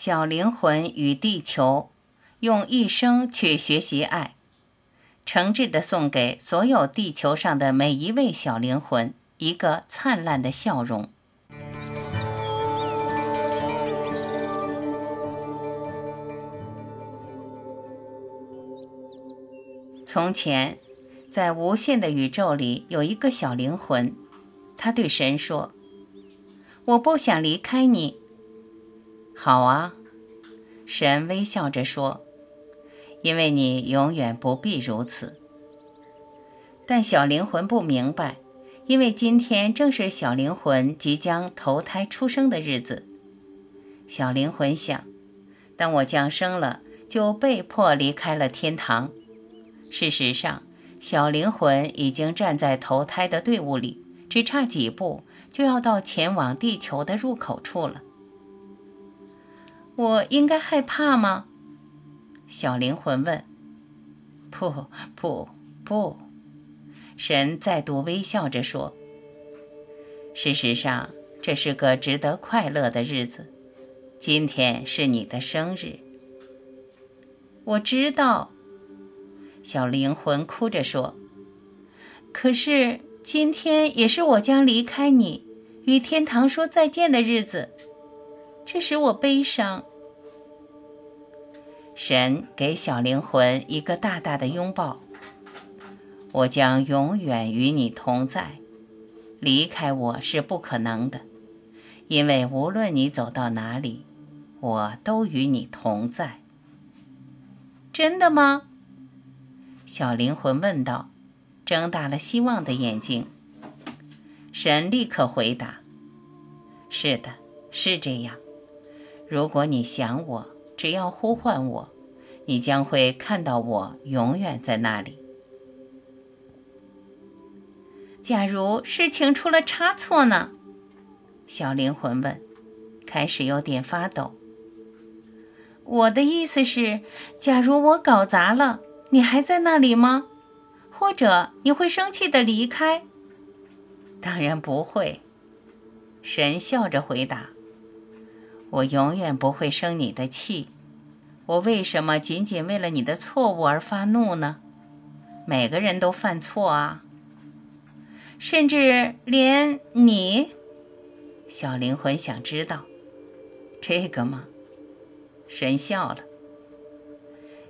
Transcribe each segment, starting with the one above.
小灵魂与地球，用一生去学习爱，诚挚地送给所有地球上的每一位小灵魂一个灿烂的笑容。从前，在无限的宇宙里，有一个小灵魂，他对神说：“我不想离开你。”好啊，神微笑着说：“因为你永远不必如此。”但小灵魂不明白，因为今天正是小灵魂即将投胎出生的日子。小灵魂想：当我降生了，就被迫离开了天堂。事实上，小灵魂已经站在投胎的队伍里，只差几步就要到前往地球的入口处了。我应该害怕吗？小灵魂问。不不不，神再度微笑着说：“事实上，这是个值得快乐的日子。今天是你的生日。”我知道。小灵魂哭着说：“可是今天也是我将离开你，与天堂说再见的日子。”这使我悲伤。神给小灵魂一个大大的拥抱。我将永远与你同在，离开我是不可能的，因为无论你走到哪里，我都与你同在。真的吗？小灵魂问道，睁大了希望的眼睛。神立刻回答：“是的，是这样。”如果你想我，只要呼唤我，你将会看到我永远在那里。假如事情出了差错呢？小灵魂问，开始有点发抖。我的意思是，假如我搞砸了，你还在那里吗？或者你会生气的离开？当然不会。神笑着回答。我永远不会生你的气，我为什么仅仅为了你的错误而发怒呢？每个人都犯错啊，甚至连你。小灵魂想知道这个吗？神笑了。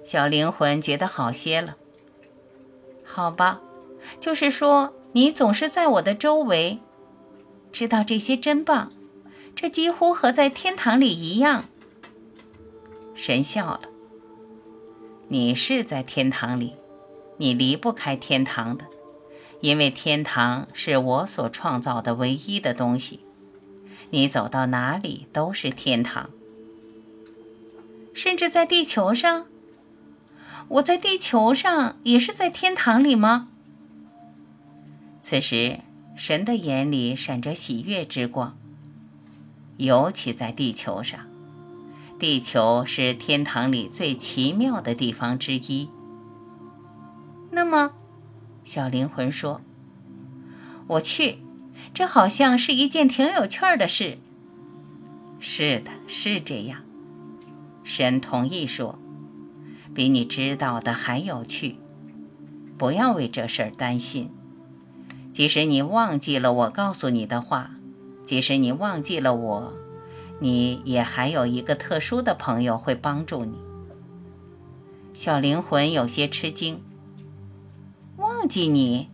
小灵魂觉得好些了。好吧，就是说你总是在我的周围，知道这些真棒。这几乎和在天堂里一样。神笑了。你是在天堂里，你离不开天堂的，因为天堂是我所创造的唯一的东西。你走到哪里都是天堂，甚至在地球上。我在地球上也是在天堂里吗？此时，神的眼里闪着喜悦之光。尤其在地球上，地球是天堂里最奇妙的地方之一。那么，小灵魂说：“我去，这好像是一件挺有趣的事。”是的，是这样。神同意说：“比你知道的还有趣。不要为这事儿担心，即使你忘记了我告诉你的话。”即使你忘记了我，你也还有一个特殊的朋友会帮助你。小灵魂有些吃惊。忘记你？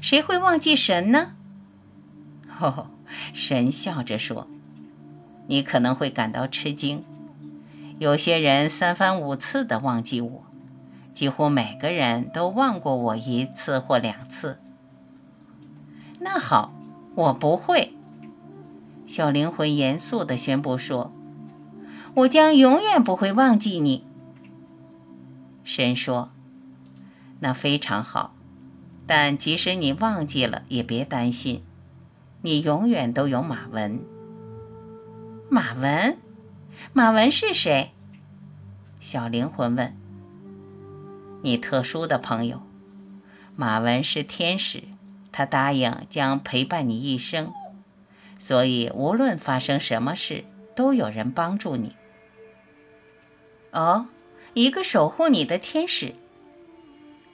谁会忘记神呢？哦，神笑着说：“你可能会感到吃惊。有些人三番五次的忘记我，几乎每个人都忘过我一次或两次。那好，我不会。”小灵魂严肃地宣布说：“我将永远不会忘记你。”神说：“那非常好，但即使你忘记了，也别担心，你永远都有马文。”马文，马文是谁？小灵魂问。“你特殊的朋友，马文是天使，他答应将陪伴你一生。”所以，无论发生什么事，都有人帮助你。哦，一个守护你的天使。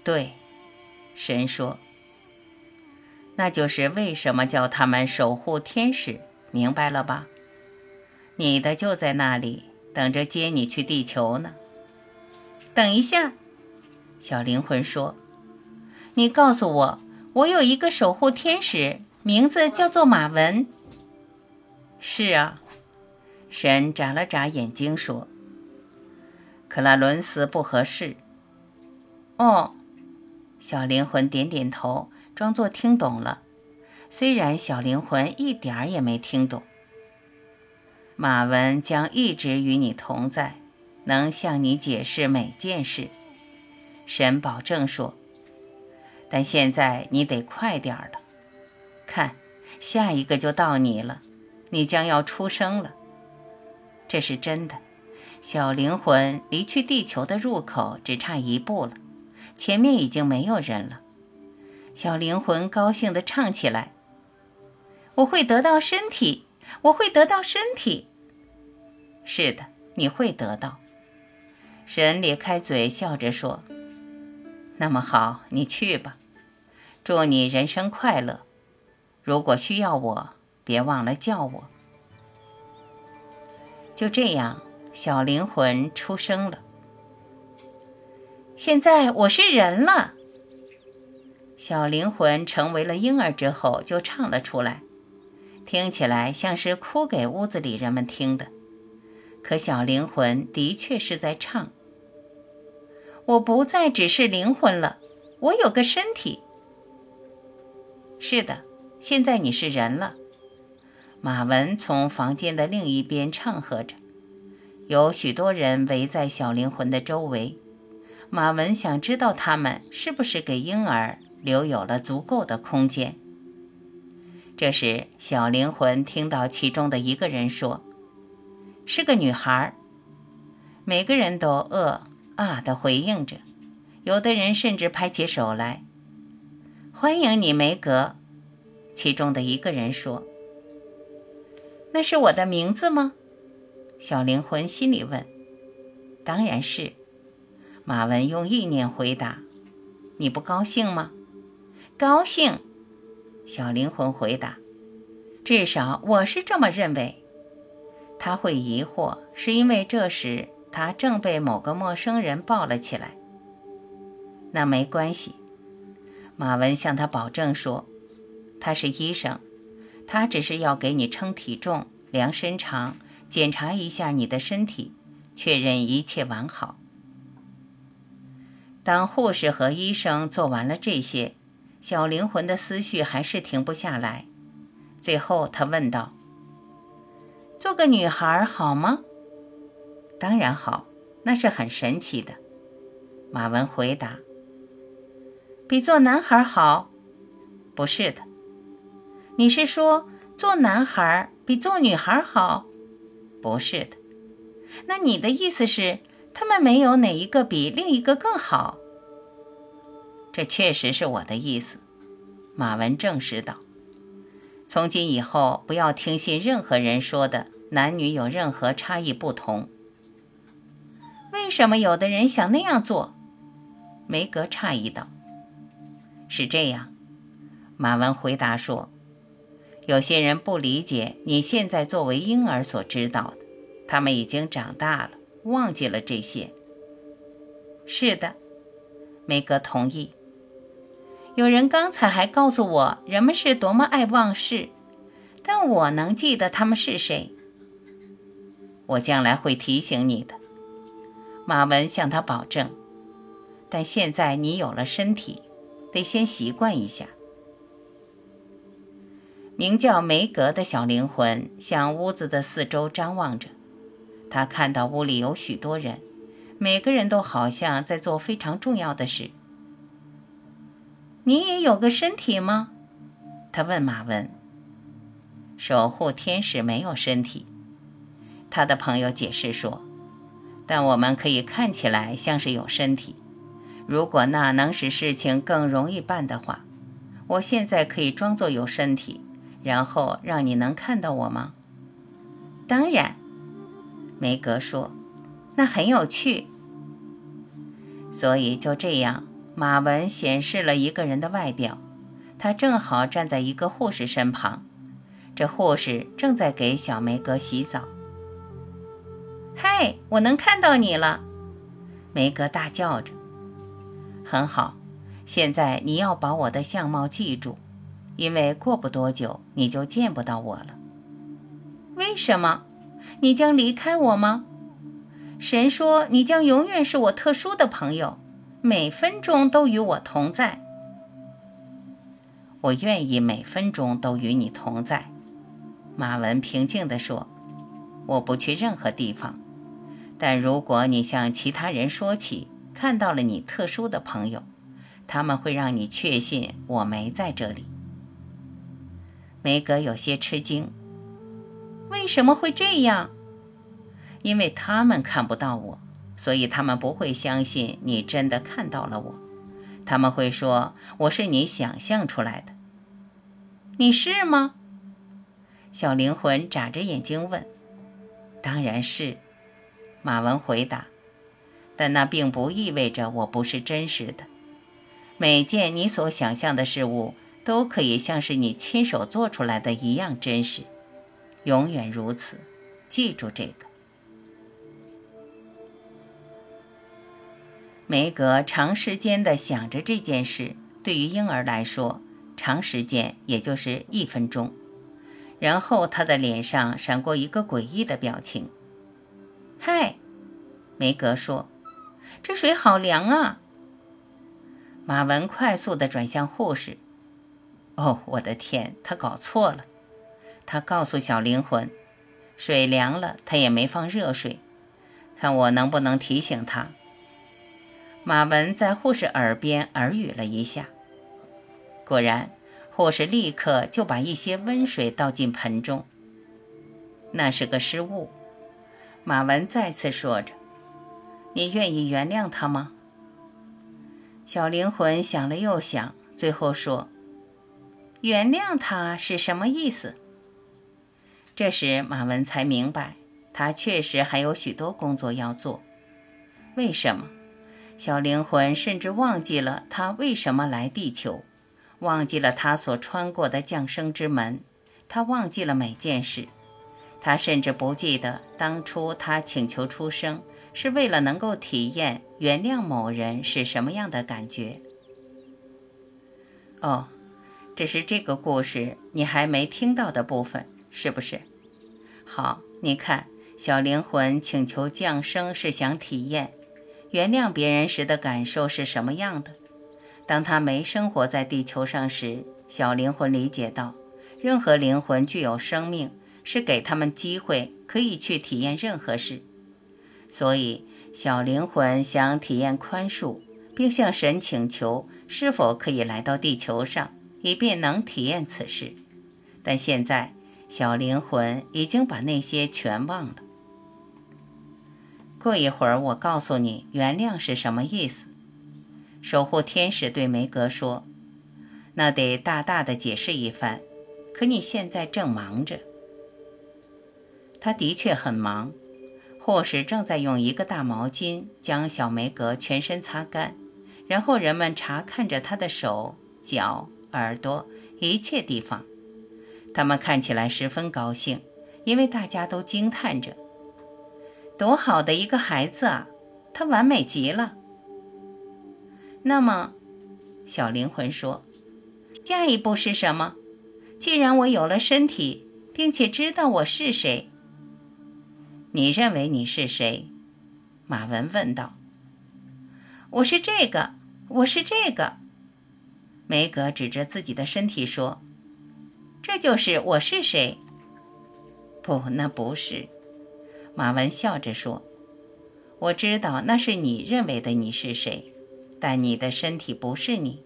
对，神说。那就是为什么叫他们守护天使，明白了吧？你的就在那里，等着接你去地球呢。等一下，小灵魂说：“你告诉我，我有一个守护天使，名字叫做马文。”是啊，神眨了眨眼睛说：“克拉伦斯不合适。”哦，小灵魂点点头。装作听懂了，虽然小灵魂一点儿也没听懂。马文将一直与你同在，能向你解释每件事。神保证说。但现在你得快点儿了，看，下一个就到你了，你将要出生了。这是真的，小灵魂离去地球的入口只差一步了，前面已经没有人了。小灵魂高兴地唱起来：“我会得到身体，我会得到身体。”是的，你会得到。神咧开嘴笑着说：“那么好，你去吧。祝你人生快乐。如果需要我，别忘了叫我。”就这样，小灵魂出生了。现在我是人了。小灵魂成为了婴儿之后，就唱了出来，听起来像是哭给屋子里人们听的。可小灵魂的确是在唱：“我不再只是灵魂了，我有个身体。”是的，现在你是人了。马文从房间的另一边唱和着，有许多人围在小灵魂的周围。马文想知道他们是不是给婴儿。留有了足够的空间。这时，小灵魂听到其中的一个人说：“是个女孩。”每个人都“呃啊”的回应着，有的人甚至拍起手来。“欢迎你，梅格。”其中的一个人说。“那是我的名字吗？”小灵魂心里问。“当然是。”马文用意念回答。“你不高兴吗？”高兴，小灵魂回答：“至少我是这么认为。”他会疑惑，是因为这时他正被某个陌生人抱了起来。那没关系，马文向他保证说：“他是医生，他只是要给你称体重、量身长、检查一下你的身体，确认一切完好。”当护士和医生做完了这些。小灵魂的思绪还是停不下来，最后他问道：“做个女孩好吗？”“当然好，那是很神奇的。”马文回答。“比做男孩好？”“不是的。”“你是说做男孩比做女孩好？”“不是的。”“那你的意思是，他们没有哪一个比另一个更好？”这确实是我的意思，马文证实道。从今以后，不要听信任何人说的男女有任何差异不同。为什么有的人想那样做？梅格诧异道。是这样，马文回答说：“有些人不理解你现在作为婴儿所知道的，他们已经长大了，忘记了这些。”是的，梅格同意。有人刚才还告诉我，人们是多么爱忘事，但我能记得他们是谁。我将来会提醒你的，马文向他保证。但现在你有了身体，得先习惯一下。名叫梅格的小灵魂向屋子的四周张望着，他看到屋里有许多人，每个人都好像在做非常重要的事。你也有个身体吗？他问马文。守护天使没有身体，他的朋友解释说。但我们可以看起来像是有身体。如果那能使事情更容易办的话，我现在可以装作有身体，然后让你能看到我吗？当然，梅格说。那很有趣。所以就这样，马文显示了一个人的外表。他正好站在一个护士身旁，这护士正在给小梅格洗澡。嗨，我能看到你了！梅格大叫着。很好，现在你要把我的相貌记住，因为过不多久你就见不到我了。为什么？你将离开我吗？神说你将永远是我特殊的朋友，每分钟都与我同在。我愿意每分钟都与你同在，马文平静地说：“我不去任何地方，但如果你向其他人说起看到了你特殊的朋友，他们会让你确信我没在这里。”梅格有些吃惊：“为什么会这样？因为他们看不到我，所以他们不会相信你真的看到了我。”他们会说我是你想象出来的，你是吗？小灵魂眨着眼睛问。当然是，马文回答。但那并不意味着我不是真实的。每件你所想象的事物都可以像是你亲手做出来的一样真实，永远如此。记住这个。梅格长时间的想着这件事，对于婴儿来说，长时间也就是一分钟。然后他的脸上闪过一个诡异的表情。“嗨，”梅格说，“这水好凉啊。”马文快速的转向护士。“哦，我的天，他搞错了。”他告诉小灵魂，“水凉了，他也没放热水。看我能不能提醒他。”马文在护士耳边耳语了一下，果然，护士立刻就把一些温水倒进盆中。那是个失误，马文再次说着：“你愿意原谅他吗？”小灵魂想了又想，最后说：“原谅他是什么意思？”这时，马文才明白，他确实还有许多工作要做。为什么？小灵魂甚至忘记了他为什么来地球，忘记了他所穿过的降生之门，他忘记了每件事，他甚至不记得当初他请求出生是为了能够体验原谅某人是什么样的感觉。哦，只是这个故事你还没听到的部分，是不是？好，你看，小灵魂请求降生是想体验。原谅别人时的感受是什么样的？当他没生活在地球上时，小灵魂理解到，任何灵魂具有生命，是给他们机会可以去体验任何事。所以，小灵魂想体验宽恕，并向神请求是否可以来到地球上，以便能体验此事。但现在，小灵魂已经把那些全忘了。过一会儿，我告诉你原谅是什么意思。守护天使对梅格说：“那得大大的解释一番。可你现在正忙着。”他的确很忙。护士正在用一个大毛巾将小梅格全身擦干，然后人们查看着他的手、脚、耳朵，一切地方。他们看起来十分高兴，因为大家都惊叹着。多好的一个孩子啊，他完美极了。那么，小灵魂说：“下一步是什么？既然我有了身体，并且知道我是谁，你认为你是谁？”马文问道。“我是这个，我是这个。”梅格指着自己的身体说：“这就是我是谁。”不，那不是。马文笑着说：“我知道那是你认为的你是谁，但你的身体不是你，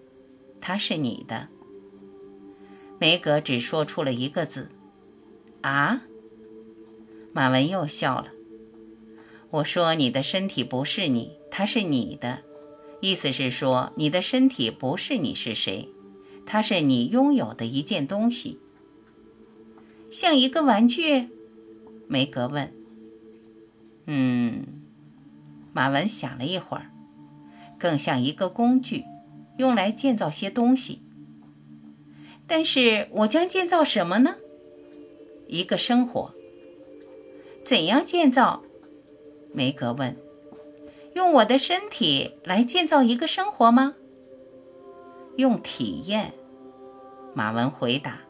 它是你的。”梅格只说出了一个字：“啊。”马文又笑了。我说：“你的身体不是你，它是你的。”意思是说，你的身体不是你是谁，它是你拥有的一件东西，像一个玩具。梅格问。嗯，马文想了一会儿，更像一个工具，用来建造些东西。但是我将建造什么呢？一个生活。怎样建造？梅格问。用我的身体来建造一个生活吗？用体验。马文回答，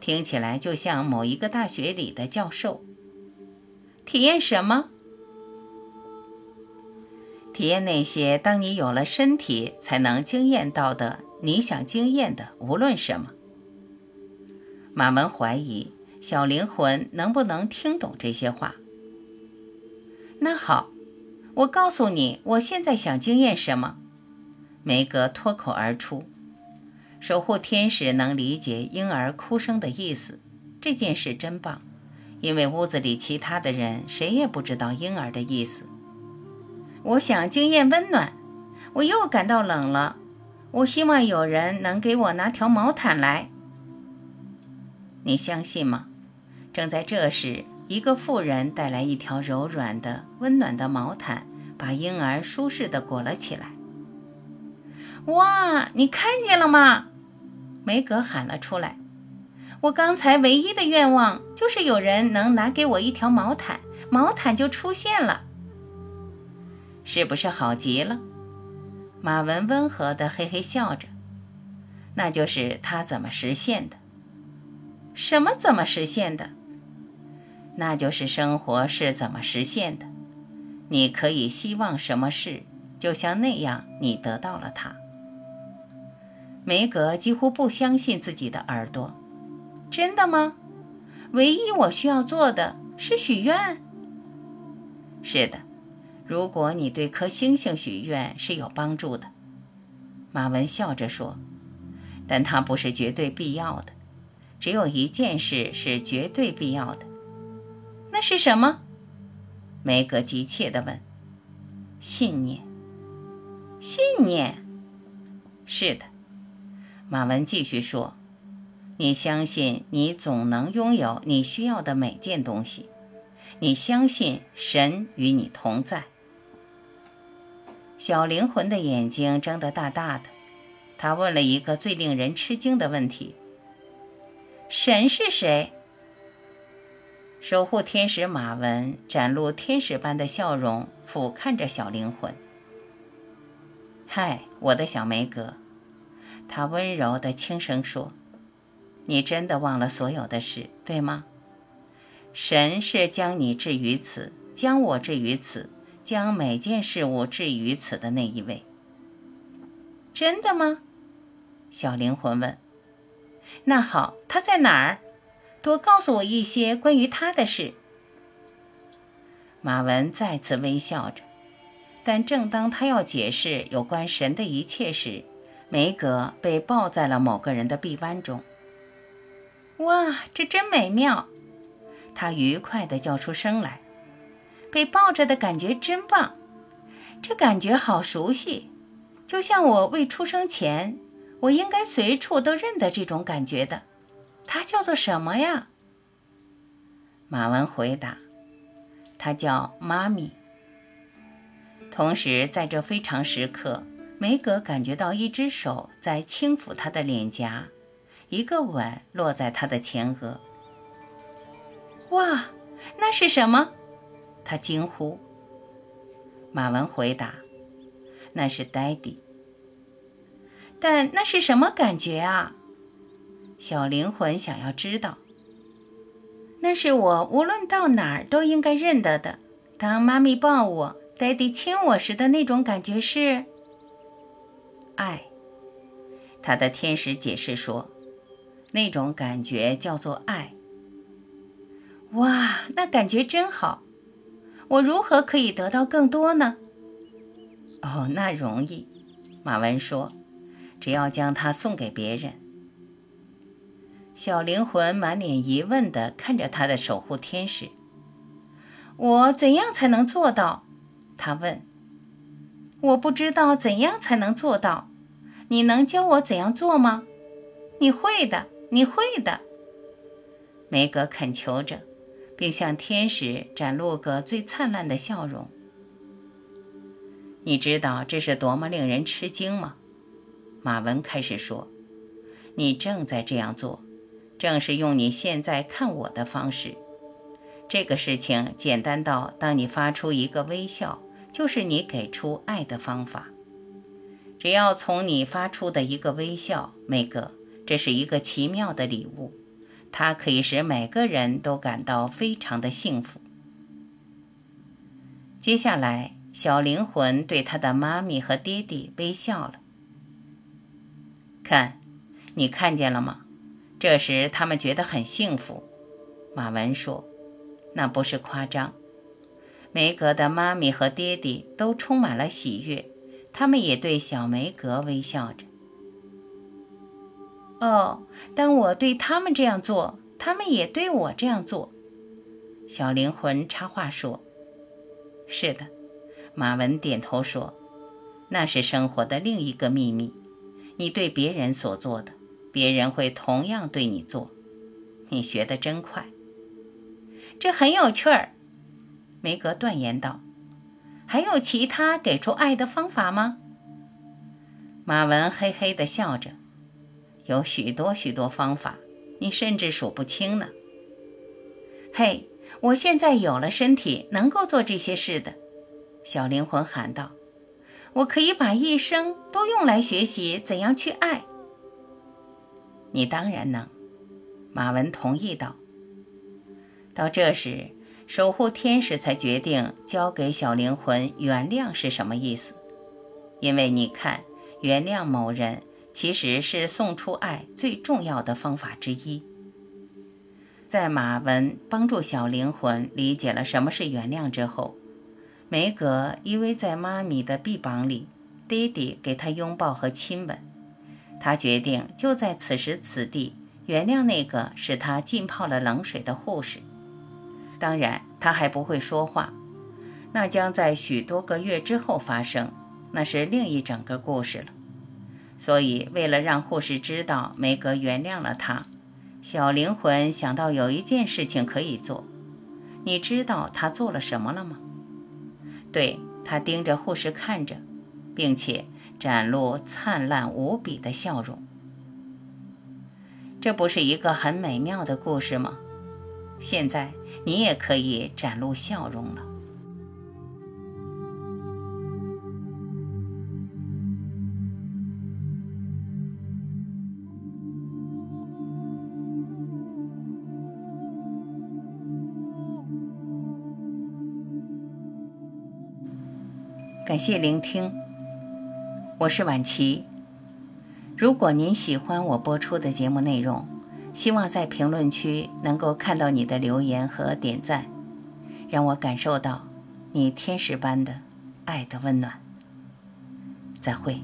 听起来就像某一个大学里的教授。体验什么？体验那些当你有了身体才能经验到的你想经验的，无论什么。马文怀疑小灵魂能不能听懂这些话。那好，我告诉你，我现在想经验什么。梅格脱口而出。守护天使能理解婴儿哭声的意思，这件事真棒，因为屋子里其他的人谁也不知道婴儿的意思。我想经验温暖，我又感到冷了。我希望有人能给我拿条毛毯来。你相信吗？正在这时，一个妇人带来一条柔软的、温暖的毛毯，把婴儿舒适的裹了起来。哇，你看见了吗？梅格喊了出来。我刚才唯一的愿望就是有人能拿给我一条毛毯，毛毯就出现了。是不是好极了？马文温和地嘿嘿笑着。那就是他怎么实现的？什么怎么实现的？那就是生活是怎么实现的。你可以希望什么事，就像那样，你得到了它。梅格几乎不相信自己的耳朵，真的吗？唯一我需要做的是许愿。是的，如果你对颗星星许愿是有帮助的，马文笑着说，但它不是绝对必要的。只有一件事是绝对必要的，那是什么？梅格急切地问。信念。信念。是的。马文继续说：“你相信你总能拥有你需要的每件东西，你相信神与你同在。”小灵魂的眼睛睁得大大的，他问了一个最令人吃惊的问题：“神是谁？”守护天使马文展露天使般的笑容，俯瞰着小灵魂。“嗨，我的小梅格。”他温柔地轻声说：“你真的忘了所有的事，对吗？神是将你置于此，将我置于此，将每件事物置于此的那一位。真的吗？”小灵魂问。“那好，他在哪儿？多告诉我一些关于他的事。”马文再次微笑着，但正当他要解释有关神的一切时，梅格被抱在了某个人的臂弯中。哇，这真美妙！他愉快地叫出声来。被抱着的感觉真棒，这感觉好熟悉，就像我未出生前，我应该随处都认得这种感觉的。它叫做什么呀？马文回答：“它叫妈咪。”同时，在这非常时刻。梅格感觉到一只手在轻抚她的脸颊，一个吻落在她的前额。哇，那是什么？她惊呼。马文回答：“那是 Daddy。”但那是什么感觉啊？小灵魂想要知道。那是我无论到哪儿都应该认得的。当妈咪抱我，Daddy 亲我时的那种感觉是。爱，他的天使解释说，那种感觉叫做爱。哇，那感觉真好！我如何可以得到更多呢？哦，那容易。马文说，只要将它送给别人。小灵魂满脸疑问地看着他的守护天使。我怎样才能做到？他问。我不知道怎样才能做到，你能教我怎样做吗？你会的，你会的。梅格恳求着，并向天使展露个最灿烂的笑容。你知道这是多么令人吃惊吗？马文开始说：“你正在这样做，正是用你现在看我的方式。这个事情简单到，当你发出一个微笑，就是你给出爱的方法。只要从你发出的一个微笑，梅格，这是一个奇妙的礼物，它可以使每个人都感到非常的幸福。”接下来，小灵魂对他的妈咪和爹地微笑了。看，你看见了吗？这时他们觉得很幸福。马文说：“那不是夸张。”梅格的妈咪和爹地都充满了喜悦，他们也对小梅格微笑着。哦，当我对他们这样做，他们也对我这样做。小灵魂插话说。是的，马文点头说：“那是生活的另一个秘密。你对别人所做的，别人会同样对你做。你学得真快，这很有趣儿。”梅格断言道：“还有其他给出爱的方法吗？”马文嘿嘿地笑着：“有许多许多方法，你甚至数不清呢。”嘿。我现在有了身体，能够做这些事的，小灵魂喊道：“我可以把一生都用来学习怎样去爱。”你当然能，马文同意道。到这时，守护天使才决定交给小灵魂原谅是什么意思，因为你看，原谅某人其实是送出爱最重要的方法之一。在马文帮助小灵魂理解了什么是原谅之后，梅格依偎在妈咪的臂膀里，爹地给他拥抱和亲吻。他决定就在此时此地原谅那个使他浸泡了冷水的护士。当然，他还不会说话，那将在许多个月之后发生，那是另一整个故事了。所以，为了让护士知道梅格原谅了他。小灵魂想到有一件事情可以做，你知道他做了什么了吗？对他盯着护士看着，并且展露灿烂无比的笑容。这不是一个很美妙的故事吗？现在你也可以展露笑容了。感谢聆听，我是婉琪。如果您喜欢我播出的节目内容，希望在评论区能够看到你的留言和点赞，让我感受到你天使般的爱的温暖。再会。